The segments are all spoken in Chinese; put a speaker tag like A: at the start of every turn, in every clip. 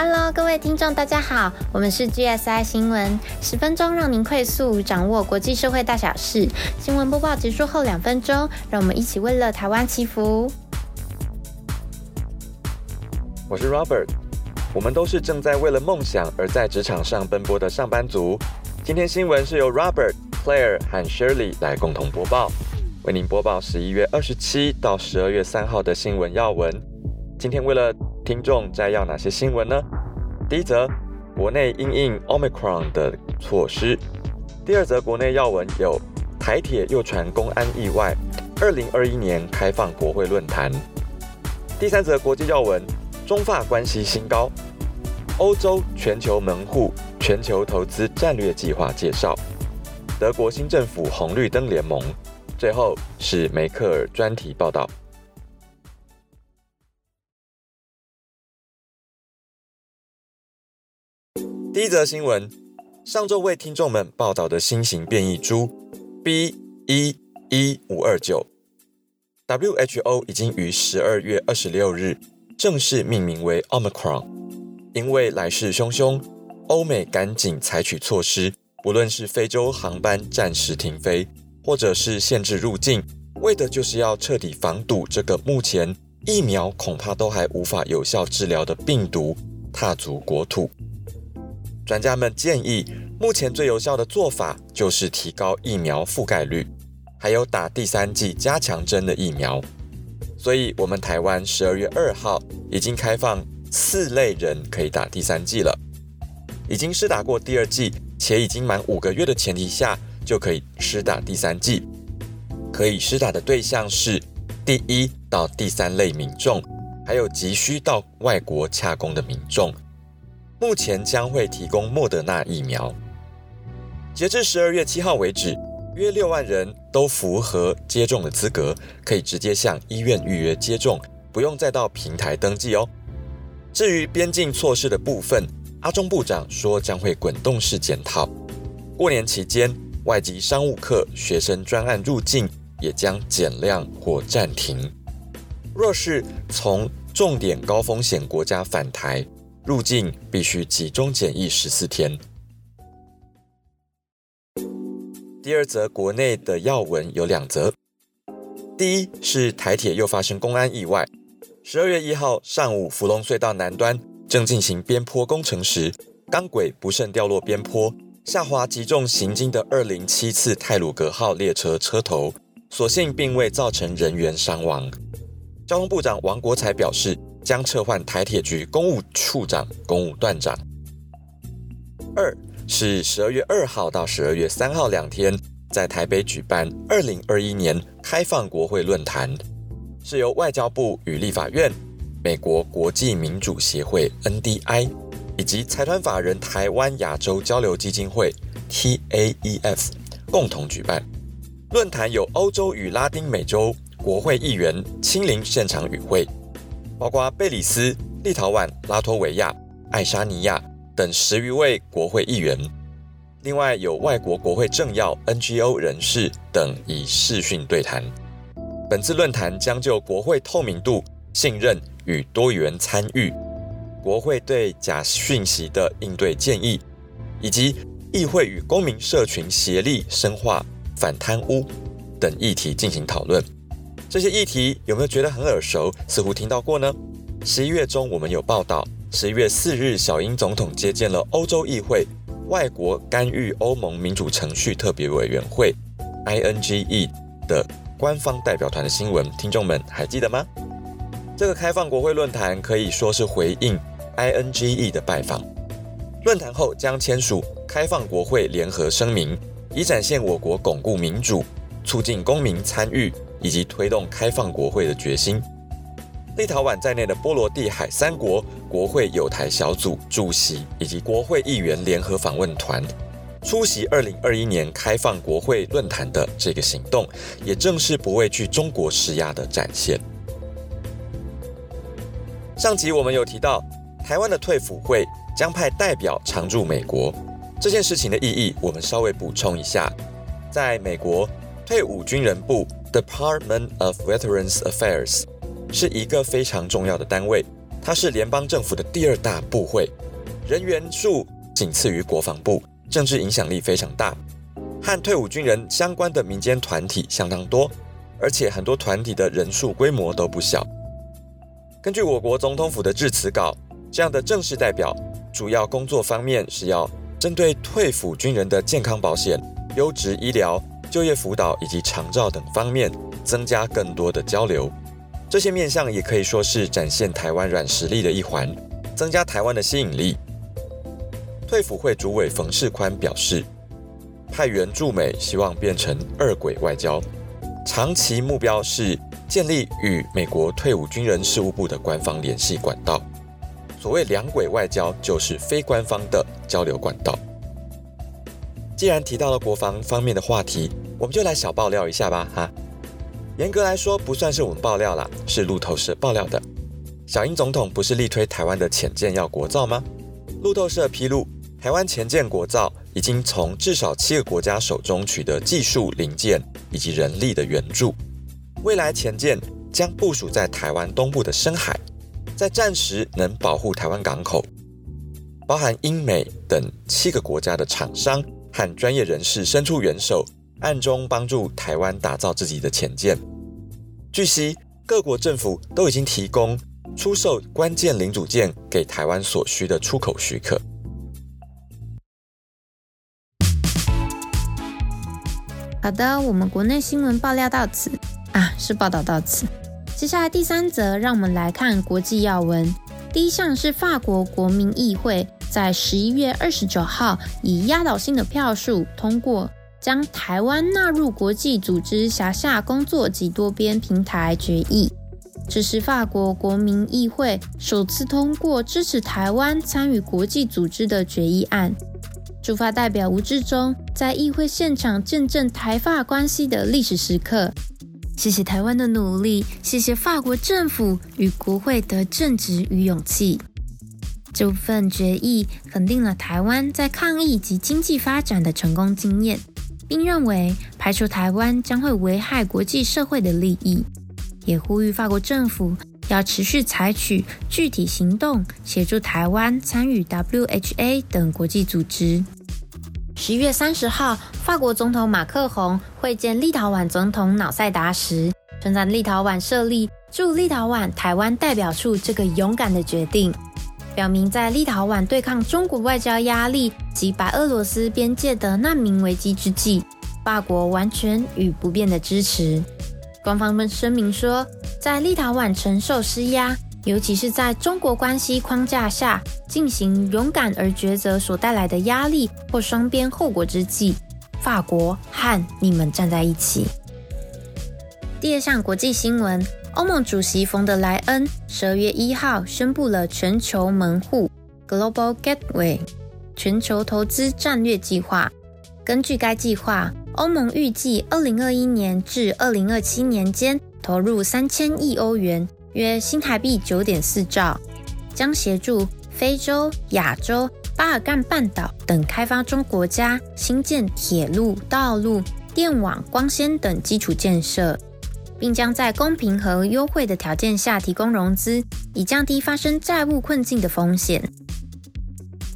A: Hello，各位听众，大家好，我们是 GSI 新闻，十分钟让您快速掌握国际社会大小事。新闻播报结束后两分钟，让我们一起为了台湾祈福。
B: 我是 Robert，我们都是正在为了梦想而在职场上奔波的上班族。今天新闻是由 Robert、Claire 和 Shirley 来共同播报，为您播报十一月二十七到十二月三号的新闻要闻。今天为了听众摘要哪些新闻呢？第一则，国内因应 Omicron 的措施；第二则，国内要闻有台铁又传公安意外，二零二一年开放国会论坛；第三则，国际要闻，中法关系新高；欧洲全球门户全球投资战略计划介绍；德国新政府红绿灯联盟；最后是梅克尔专题报道。一则新闻：上周为听众们报道的新型变异株 B. 一一五二九，WHO 已经于十二月二十六日正式命名为 Omicron。因为来势汹汹，欧美赶紧采取措施，不论是非洲航班暂时停飞，或者是限制入境，为的就是要彻底防堵这个目前疫苗恐怕都还无法有效治疗的病毒踏足国土。专家们建议，目前最有效的做法就是提高疫苗覆盖率，还有打第三剂加强针的疫苗。所以，我们台湾十二月二号已经开放四类人可以打第三剂了。已经施打过第二剂且已经满五个月的前提下，就可以施打第三剂。可以施打的对象是第一到第三类民众，还有急需到外国洽公的民众。目前将会提供莫德纳疫苗。截至十二月七号为止，约六万人都符合接种的资格，可以直接向医院预约接种，不用再到平台登记哦。至于边境措施的部分，阿中部长说将会滚动式检讨。过年期间，外籍商务客、学生专案入境也将减量或暂停。若是从重点高风险国家返台，入境必须集中检疫十四天。第二则国内的要闻有两则，第一是台铁又发生公安意外。十二月一号上午，福隆隧道南端正进行边坡工程时，钢轨不慎掉落边坡，下滑击中行经的二零七次泰鲁格号列车车头，所幸并未造成人员伤亡。交通部长王国才表示。将撤换台铁局公务处长、公务段长。二是十二月二号到十二月三号两天，在台北举办二零二一年开放国会论坛，是由外交部与立法院、美国国际民主协会 （NDI） 以及财团法人台湾亚洲交流基金会 （TAEF） 共同举办。论坛有欧洲与拉丁美洲国会议员亲临现场与会。包括贝里斯、立陶宛、拉脱维亚、爱沙尼亚等十余位国会议员，另外有外国国会政要、NGO 人士等以视讯对谈。本次论坛将就国会透明度、信任与多元参与、国会对假讯息的应对建议，以及议会与公民社群协力深化反贪污等议题进行讨论。这些议题有没有觉得很耳熟？似乎听到过呢。十一月中，我们有报道，十一月四日，小英总统接见了欧洲议会外国干预欧盟民主程序特别委员会 （INGE） 的官方代表团的新闻，听众们还记得吗？这个开放国会论坛可以说是回应 INGE 的拜访。论坛后将签署开放国会联合声明，以展现我国巩固民主、促进公民参与。以及推动开放国会的决心。立陶宛在内的波罗的海三国国会有台小组主席以及国会议员联合访问团出席二零二一年开放国会论坛的这个行动，也正是不畏惧中国施压的展现。上集我们有提到，台湾的退辅会将派代表常驻美国，这件事情的意义，我们稍微补充一下，在美国退伍军人部。Department of Veterans Affairs 是一个非常重要的单位，它是联邦政府的第二大部会，人员数仅次于国防部，政治影响力非常大。和退伍军人相关的民间团体相当多，而且很多团体的人数规模都不小。根据我国总统府的致辞稿，这样的正式代表主要工作方面是要针对退伍军人的健康保险、优质医疗、就业辅导以及长照等方面增加更多的交流。这些面向也可以说是展现台湾软实力的一环，增加台湾的吸引力。退辅会主委冯世宽表示。派员驻美，希望变成二轨外交。长期目标是建立与美国退伍军人事务部的官方联系管道。所谓两轨外交，就是非官方的交流管道。既然提到了国防方面的话题，我们就来小爆料一下吧，哈。严格来说，不算是我们爆料啦，是路透社爆料的。小英总统不是力推台湾的潜舰要国造吗？路透社披露，台湾潜舰国造。已经从至少七个国家手中取得技术零件以及人力的援助，未来潜舰将部署在台湾东部的深海，在战时能保护台湾港口。包含英美等七个国家的厂商和专业人士伸出援手，暗中帮助台湾打造自己的潜舰。据悉，各国政府都已经提供出售关键零组件给台湾所需的出口许可。
A: 好的，我们国内新闻爆料到此啊，是报道到此。接下来第三则，让我们来看国际要闻。第一项是法国国民议会，在十一月二十九号以压倒性的票数通过，将台湾纳入国际组织辖下工作及多边平台决议。这是法国国民议会首次通过支持台湾参与国际组织的决议案。驻法代表吴志忠在议会现场见证台法关系的历史时刻。谢谢台湾的努力，谢谢法国政府与国会的正直与勇气。这份决议肯定了台湾在抗疫及经济发展的成功经验，并认为排除台湾将会危害国际社会的利益，也呼吁法国政府要持续采取具体行动，协助台湾参与 WHA 等国际组织。十一月三十号，法国总统马克宏会见立陶宛总统瑙塞达时，称赞立陶宛设立驻立陶宛台湾代表处这个勇敢的决定，表明在立陶宛对抗中国外交压力及白俄罗斯边界的难民危机之际，法国完全与不变的支持。官方们声明说，在立陶宛承受施压。尤其是在中国关系框架下进行勇敢而抉择所带来的压力或双边后果之际，法国和你们站在一起。第二项国际新闻：欧盟主席冯德莱恩十二月一号宣布了全球门户 （Global Gateway） 全球投资战略计划。根据该计划，欧盟预计二零二一年至二零二七年间投入三千亿欧元。约新台币九点四兆，将协助非洲、亚洲、巴尔干半岛等开发中国家新建铁路、道路、电网、光纤等基础建设，并将在公平和优惠的条件下提供融资，以降低发生债务困境的风险。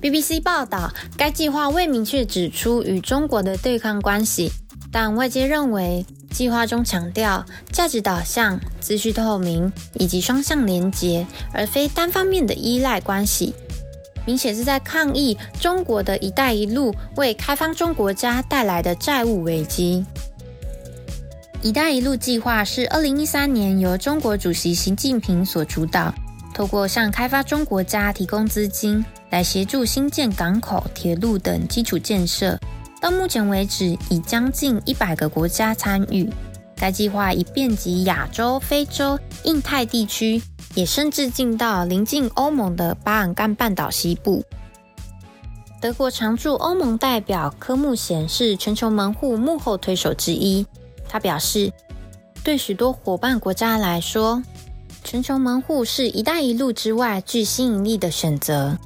A: BBC 报道，该计划未明确指出与中国的对抗关系，但外界认为。计划中强调价值导向、资讯透明以及双向连结，而非单方面的依赖关系，明显是在抗议中国的一带一路为开发中国家带来的债务危机。一带一路计划是二零一三年由中国主席习近平所主导，透过向开发中国家提供资金，来协助新建港口、铁路等基础建设。到目前为止，已将近一百个国家参与。该计划已遍及亚洲、非洲、印太地区，也甚至进到临近欧盟的巴尔干半岛西部。德国常驻欧盟代表科穆贤是全球门户幕后推手之一。他表示，对许多伙伴国家来说，全球门户是一带一路之外具吸引力的选择。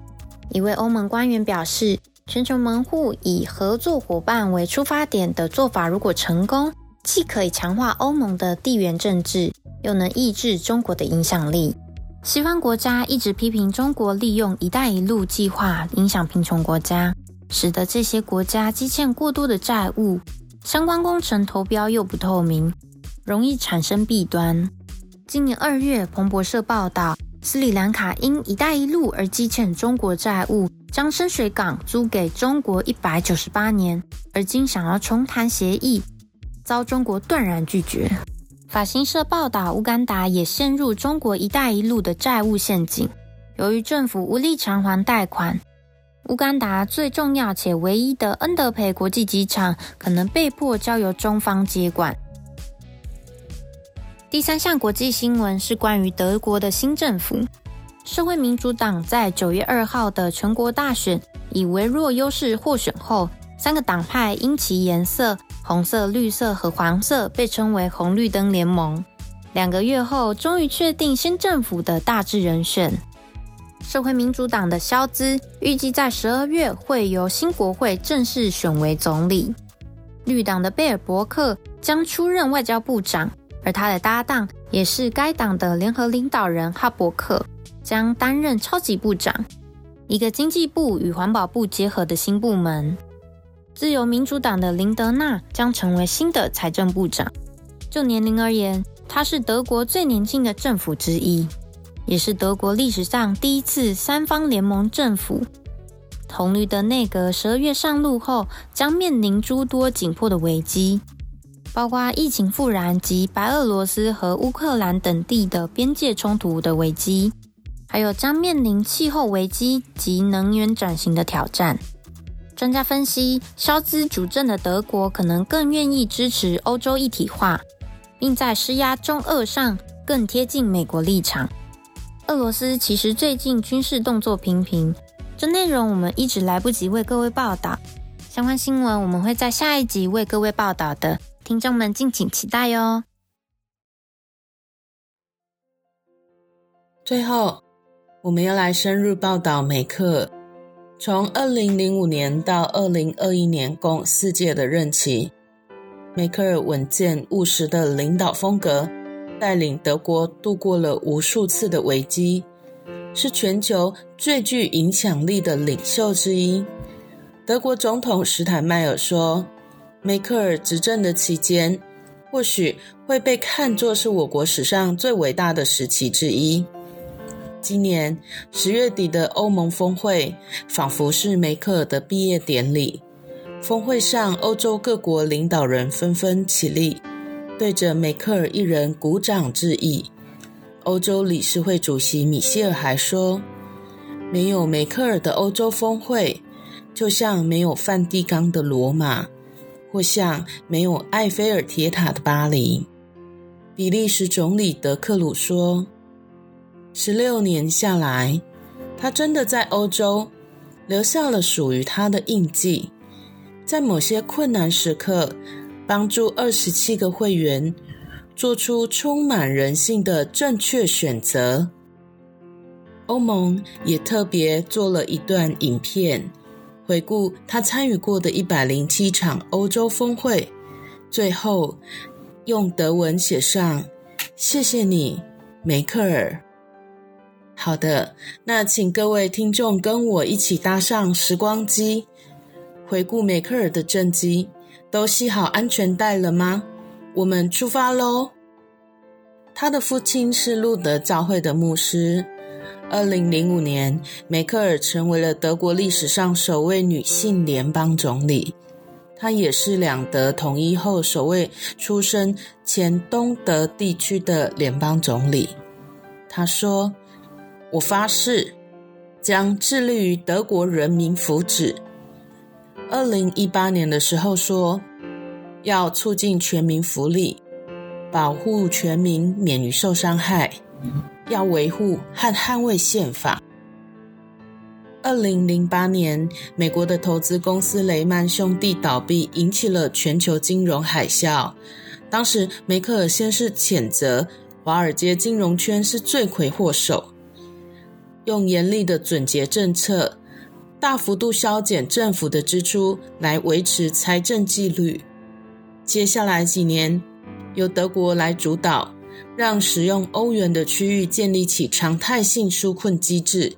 A: 一位欧盟官员表示。全球门户以合作伙伴为出发点的做法，如果成功，既可以强化欧盟的地缘政治，又能抑制中国的影响力。西方国家一直批评中国利用“一带一路”计划影响贫穷国家，使得这些国家积欠过多的债务，相关工程投标又不透明，容易产生弊端。今年二月，彭博社报道，斯里兰卡因“一带一路”而积欠中国债务，将深水港租给中国一百九十八年，而今想要重谈协议，遭中国断然拒绝。法新社报道，乌干达也陷入中国“一带一路”的债务陷阱。由于政府无力偿还贷款，乌干达最重要且唯一的恩德培国际机场可能被迫交由中方接管。第三项国际新闻是关于德国的新政府。社会民主党在九月二号的全国大选以微弱优势获选后，三个党派因其颜色。红色、绿色和黄色被称为红绿灯联盟。两个月后，终于确定新政府的大致人选。社会民主党的肖兹预计在十二月会由新国会正式选为总理。绿党的贝尔伯克将出任外交部长，而他的搭档也是该党的联合领导人哈伯克将担任超级部长，一个经济部与环保部结合的新部门。自由民主党的林德纳将成为新的财政部长。就年龄而言，他是德国最年轻的政府之一，也是德国历史上第一次三方联盟政府。红绿的内阁十二月上路后，将面临诸多紧迫的危机，包括疫情复燃及白俄罗斯和乌克兰等地的边界冲突的危机，还有将面临气候危机及能源转型的挑战。专家分析，肖兹主政的德国可能更愿意支持欧洲一体化，并在施压中俄上更贴近美国立场。俄罗斯其实最近军事动作频频，这内容我们一直来不及为各位报道。相关新闻我们会在下一集为各位报道的，听众们敬请期待哟。
C: 最后，我们要来深入报道梅克。从二零零五年到二零二一年，共四届的任期，梅克尔稳健务实的领导风格，带领德国度过了无数次的危机，是全球最具影响力的领袖之一。德国总统施坦迈尔说：“梅克尔执政的期间，或许会被看作是我国史上最伟大的时期之一。”今年十月底的欧盟峰会，仿佛是梅克尔的毕业典礼。峰会上，欧洲各国领导人纷纷起立，对着梅克尔一人鼓掌致意。欧洲理事会主席米歇尔还说：“没有梅克尔的欧洲峰会，就像没有梵蒂冈的罗马，或像没有埃菲尔铁塔的巴黎。”比利时总理德克鲁说。十六年下来，他真的在欧洲留下了属于他的印记，在某些困难时刻，帮助二十七个会员做出充满人性的正确选择。欧盟也特别做了一段影片，回顾他参与过的一百零七场欧洲峰会，最后用德文写上：“谢谢你，梅克尔。”好的，那请各位听众跟我一起搭上时光机，回顾梅克尔的政绩。都系好安全带了吗？我们出发喽！他的父亲是路德教会的牧师。二零零五年，梅克尔成为了德国历史上首位女性联邦总理。她也是两德统一后首位出身前东德地区的联邦总理。他说。我发誓，将致力于德国人民福祉。二零一八年的时候说，要促进全民福利，保护全民免于受伤害，要维护和捍卫宪法。二零零八年，美国的投资公司雷曼兄弟倒闭，引起了全球金融海啸。当时，梅克尔先是谴责华尔街金融圈是罪魁祸首。用严厉的准结政策，大幅度削减政府的支出，来维持财政纪律。接下来几年，由德国来主导，让使用欧元的区域建立起常态性纾困机制，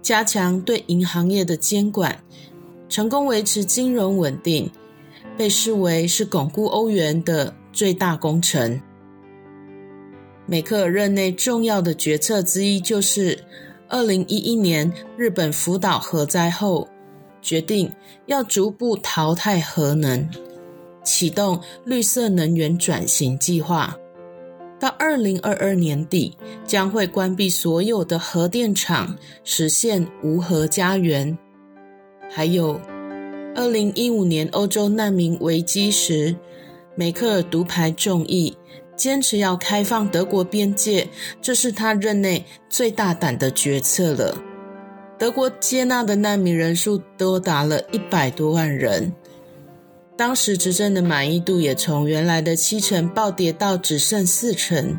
C: 加强对银行业的监管，成功维持金融稳定，被视为是巩固欧元的最大工程。梅克尔任内重要的决策之一，就是二零一一年日本福岛核灾后，决定要逐步淘汰核能。启动绿色能源转型计划，到二零二二年底将会关闭所有的核电厂，实现无核家园。还有，二零一五年欧洲难民危机时，梅克尔独排众议，坚持要开放德国边界，这是他任内最大胆的决策了。德国接纳的难民人数多达了一百多万人。当时执政的满意度也从原来的七成暴跌到只剩四成。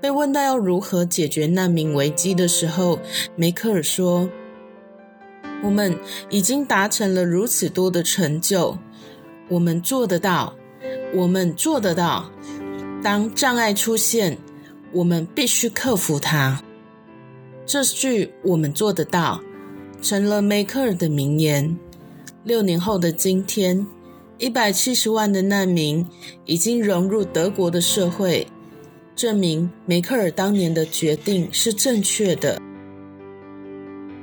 C: 被问到要如何解决难民危机的时候，梅克尔说：“我们已经达成了如此多的成就，我们做得到，我们做得到。当障碍出现，我们必须克服它。”这句“我们做得到”成了梅克尔的名言。六年后的今天。一百七十万的难民已经融入德国的社会，证明梅克尔当年的决定是正确的。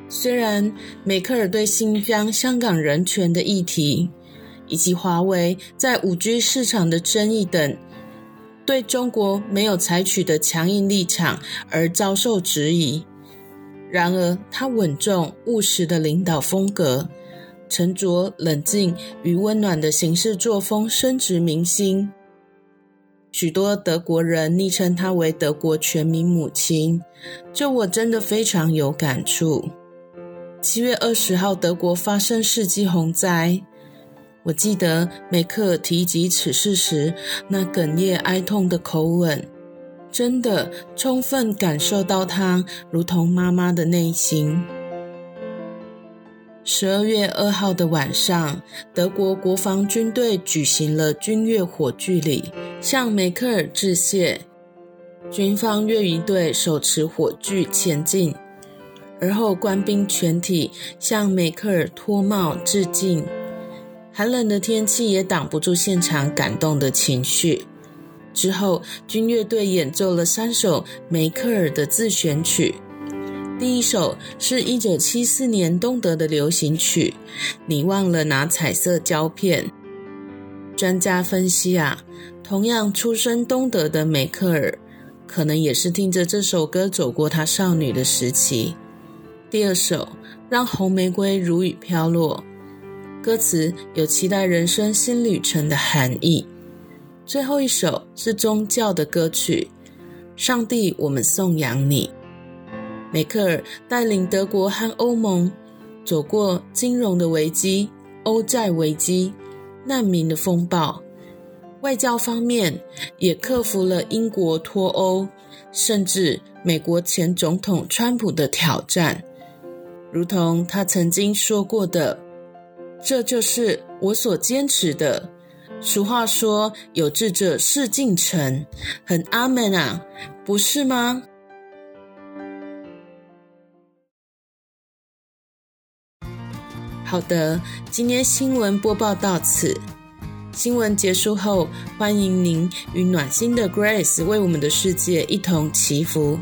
C: 虽然梅克尔对新疆、香港人权的议题，以及华为在五 G 市场的争议等，对中国没有采取的强硬立场而遭受质疑，然而他稳重务实的领导风格。沉着冷静与温暖的行事作风深植民心，许多德国人昵称他为德国全民母亲，这我真的非常有感触。七月二十号，德国发生世纪洪灾，我记得梅克提及此事时那哽咽哀痛的口吻，真的充分感受到她如同妈妈的内心。十二月二号的晚上，德国国防军队举行了军乐火炬礼，向梅克尔致谢。军方乐仪队手持火炬前进，而后官兵全体向梅克尔脱帽致敬。寒冷的天气也挡不住现场感动的情绪。之后，军乐队演奏了三首梅克尔的自选曲。第一首是一九七四年东德的流行曲，《你忘了拿彩色胶片》。专家分析啊，同样出身东德的梅克尔，可能也是听着这首歌走过她少女的时期。第二首让红玫瑰如雨飘落，歌词有期待人生新旅程的含义。最后一首是宗教的歌曲，《上帝，我们颂扬你》。梅克尔带领德国和欧盟走过金融的危机、欧债危机、难民的风暴，外交方面也克服了英国脱欧，甚至美国前总统川普的挑战。如同他曾经说过的：“这就是我所坚持的。”俗话说：“有志者事竟成。”很阿门啊，不是吗？好的，今天新闻播报到此。新闻结束后，欢迎您与暖心的 Grace 为我们的世界一同祈福。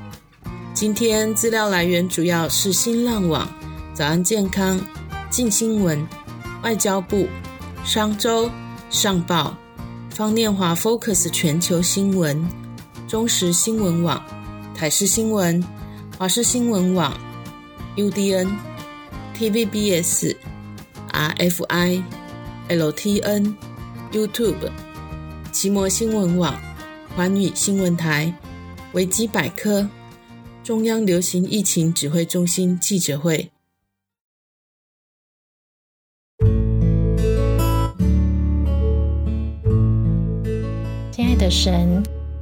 C: 今天资料来源主要是新浪网、早安健康、静新闻、外交部、商周、上报、方念华 Focus 全球新闻、中时新闻网、台视新闻、华视新闻网、UDN、TVBS。RFI、LTN、YouTube、奇摩新闻网、环宇新闻台、维基百科、中央流行疫情指挥中心记者会。
A: 亲爱的神，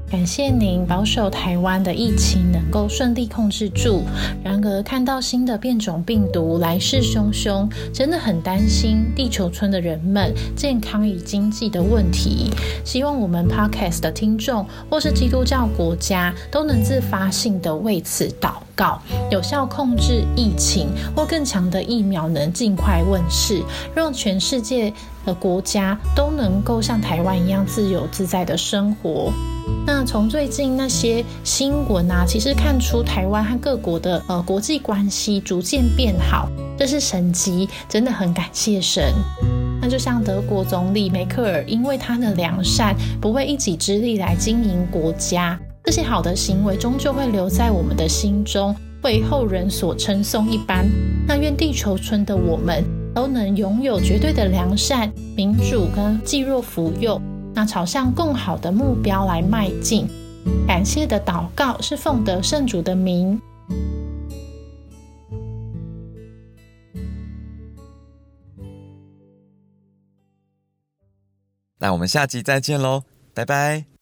D: 感谢您保守台湾的疫情能够顺利控制住。然而，看到新的变种病毒来势汹汹，真的很担心地球村的人们健康与经济的问题。希望我们 Podcast 的听众或是基督教国家都能自发性的为此祷告，有效控制疫情，或更强的疫苗能尽快问世，让全世界的国家都能够像台湾一样自由自在的生活。那从最近那些新闻啊，其实看出台湾和各国的呃国际关系逐渐变好，这是神迹，真的很感谢神。那就像德国总理梅克尔，因为他的良善，不为一己之力来经营国家，这些好的行为终究会留在我们的心中，为后人所称颂一般。那愿地球村的我们都能拥有绝对的良善、民主跟济弱扶幼。那朝向更好的目标来迈进，感谢的祷告是奉得圣主的名。
B: 那我们下集再见喽，拜拜。